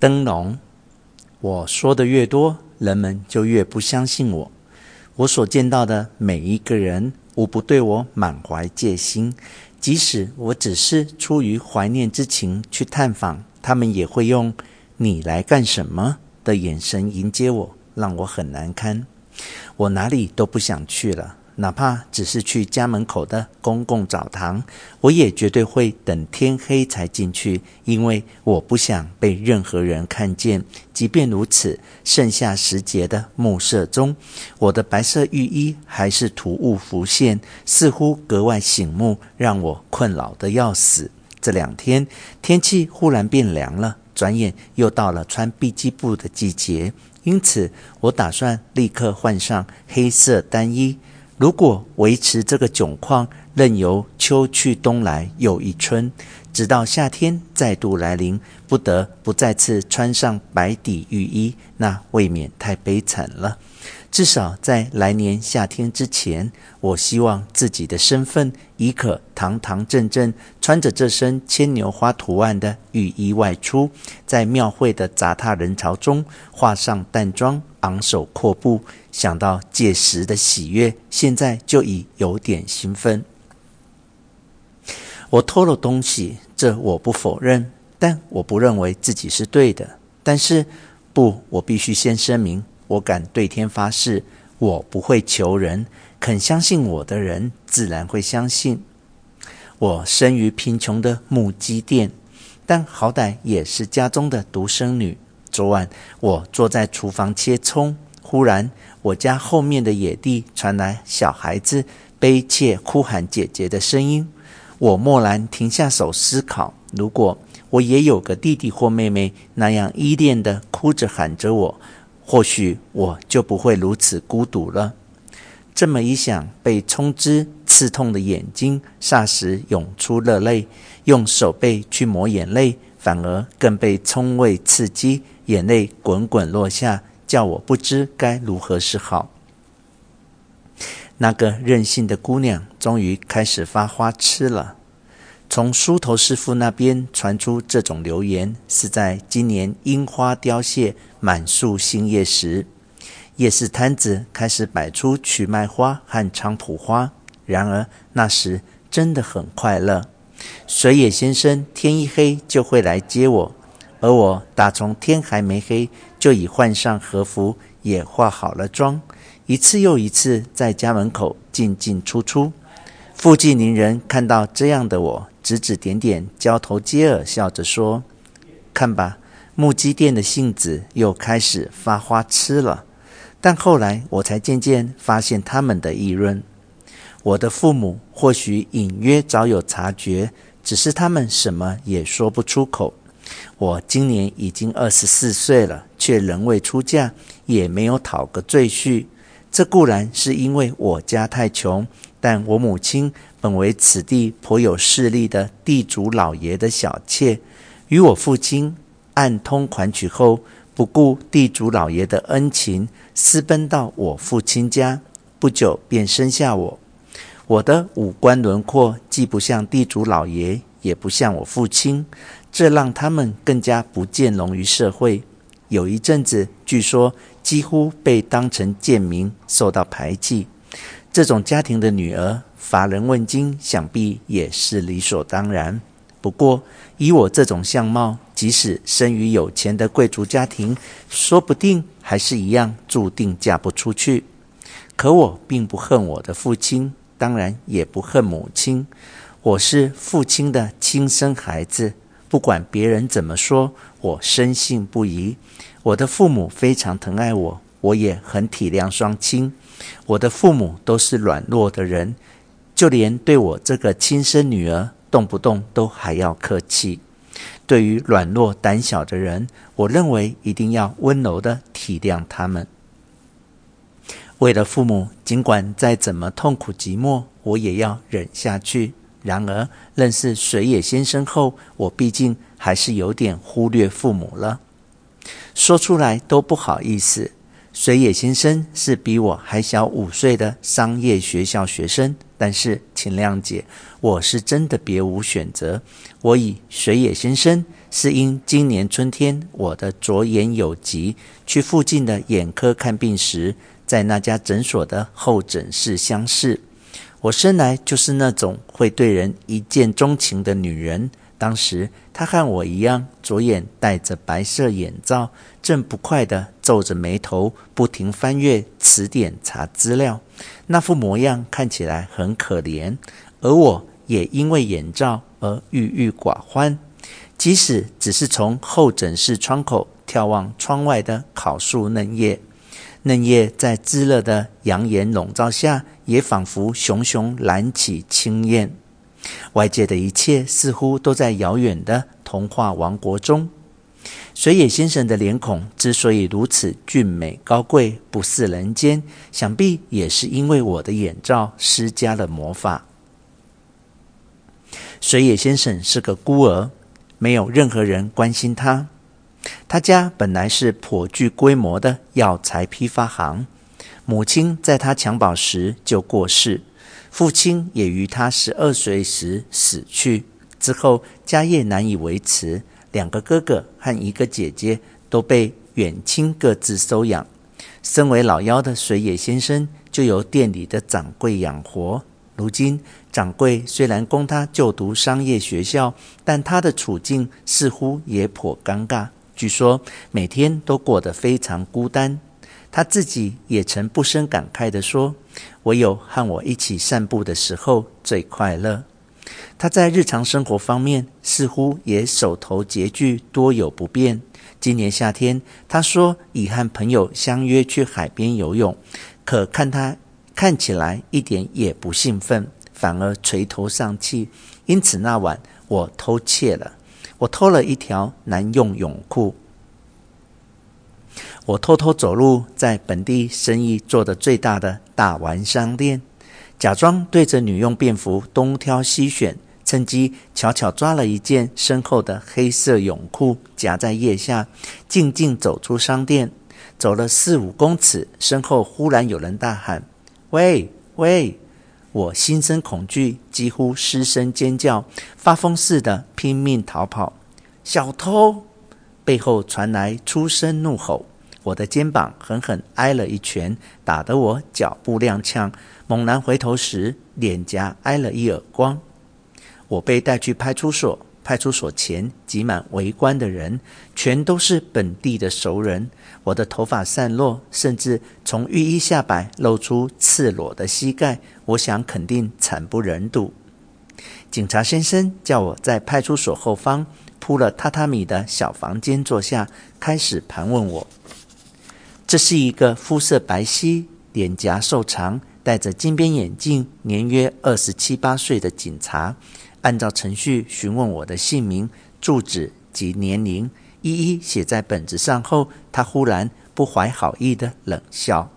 灯笼。我说的越多，人们就越不相信我。我所见到的每一个人，无不对我满怀戒心。即使我只是出于怀念之情去探访，他们也会用“你来干什么”的眼神迎接我，让我很难堪。我哪里都不想去了。哪怕只是去家门口的公共澡堂，我也绝对会等天黑才进去，因为我不想被任何人看见。即便如此，盛夏时节的暮色中，我的白色浴衣还是突兀浮现，似乎格外醒目，让我困扰得要死。这两天天气忽然变凉了，转眼又到了穿碧矶布的季节，因此我打算立刻换上黑色单衣。如果维持这个窘况，任由秋去冬来又一春，直到夏天再度来临，不得不再次穿上白底浴衣，那未免太悲惨了。至少在来年夏天之前，我希望自己的身份已可堂堂正正穿着这身牵牛花图案的浴衣外出，在庙会的杂沓人潮中画上淡妆，昂首阔步。想到届时的喜悦，现在就已有点兴奋。我偷了东西，这我不否认，但我不认为自己是对的。但是，不，我必须先声明。我敢对天发誓，我不会求人，肯相信我的人自然会相信。我生于贫穷的木屐店，但好歹也是家中的独生女。昨晚我坐在厨房切葱，忽然我家后面的野地传来小孩子悲切哭喊姐姐的声音。我蓦然停下手思考：如果我也有个弟弟或妹妹那样依恋的哭着喊着我。或许我就不会如此孤独了。这么一想，被葱汁刺痛的眼睛霎时涌出热泪，用手背去抹眼泪，反而更被葱味刺激，眼泪滚滚落下，叫我不知该如何是好。那个任性的姑娘终于开始发花痴了。从梳头师傅那边传出这种流言，是在今年樱花凋谢、满树新叶时，夜市摊子开始摆出曲麦花和菖蒲花。然而那时真的很快乐。水野先生天一黑就会来接我，而我打从天还没黑就已换上和服，也化好了妆，一次又一次在家门口进进出出。附近邻人看到这样的我，指指点点，交头接耳，笑着说：“看吧，木屐店的性子又开始发花痴了。”但后来我才渐渐发现他们的议论。我的父母或许隐约早有察觉，只是他们什么也说不出口。我今年已经二十四岁了，却仍未出嫁，也没有讨个赘婿。这固然是因为我家太穷，但我母亲本为此地颇有势力的地主老爷的小妾，与我父亲暗通款曲后，不顾地主老爷的恩情，私奔到我父亲家，不久便生下我。我的五官轮廓既不像地主老爷，也不像我父亲，这让他们更加不见容于社会。有一阵子，据说几乎被当成贱民，受到排挤。这种家庭的女儿乏人问津，想必也是理所当然。不过，以我这种相貌，即使生于有钱的贵族家庭，说不定还是一样注定嫁不出去。可我并不恨我的父亲，当然也不恨母亲。我是父亲的亲生孩子。不管别人怎么说，我深信不疑。我的父母非常疼爱我，我也很体谅双亲。我的父母都是软弱的人，就连对我这个亲生女儿，动不动都还要客气。对于软弱胆小的人，我认为一定要温柔的体谅他们。为了父母，尽管再怎么痛苦寂寞，我也要忍下去。然而，认识水野先生后，我毕竟还是有点忽略父母了。说出来都不好意思。水野先生是比我还小五岁的商业学校学生，但是请谅解，我是真的别无选择。我以水野先生是因今年春天我的左眼有疾，去附近的眼科看病时，在那家诊所的候诊室相识。我生来就是那种会对人一见钟情的女人。当时她和我一样，左眼戴着白色眼罩，正不快地皱着眉头，不停翻阅词典查资料，那副模样看起来很可怜。而我也因为眼罩而郁郁寡欢，即使只是从候诊室窗口眺望窗外的烤树嫩叶，嫩叶在炙热的阳炎笼罩下，也仿佛熊熊燃起青焰。外界的一切似乎都在遥远的童话王国中。水野先生的脸孔之所以如此俊美高贵、不似人间，想必也是因为我的眼罩施加了魔法。水野先生是个孤儿，没有任何人关心他。他家本来是颇具规模的药材批发行，母亲在他襁褓时就过世。父亲也于他十二岁时死去，之后家业难以维持，两个哥哥和一个姐姐都被远亲各自收养。身为老幺的水野先生就由店里的掌柜养活。如今掌柜虽然供他就读商业学校，但他的处境似乎也颇尴尬。据说每天都过得非常孤单。他自己也曾不胜感慨地说：“唯有和我一起散步的时候最快乐。”他在日常生活方面似乎也手头拮据，多有不便。今年夏天，他说已和朋友相约去海边游泳，可看他看起来一点也不兴奋，反而垂头丧气。因此那晚我偷窃了，我偷了一条男用泳裤。我偷偷走入在本地生意做得最大的大丸商店，假装对着女用便服东挑西选，趁机悄悄抓了一件身后的黑色泳裤夹在腋下，静静走出商店。走了四五公尺，身后忽然有人大喊：“喂喂！”我心生恐惧，几乎失声尖叫，发疯似的拼命逃跑。小偷！背后传来粗声怒吼。我的肩膀狠狠挨了一拳，打得我脚步踉跄。猛然回头时，脸颊挨了一耳光。我被带去派出所，派出所前挤满围观的人，全都是本地的熟人。我的头发散落，甚至从浴衣下摆露出赤裸的膝盖，我想肯定惨不忍睹。警察先生叫我在派出所后方铺了榻榻米的小房间坐下，开始盘问我。这是一个肤色白皙、脸颊瘦长、戴着金边眼镜、年约二十七八岁的警察。按照程序询问我的姓名、住址及年龄，一一写在本子上后，他忽然不怀好意地冷笑。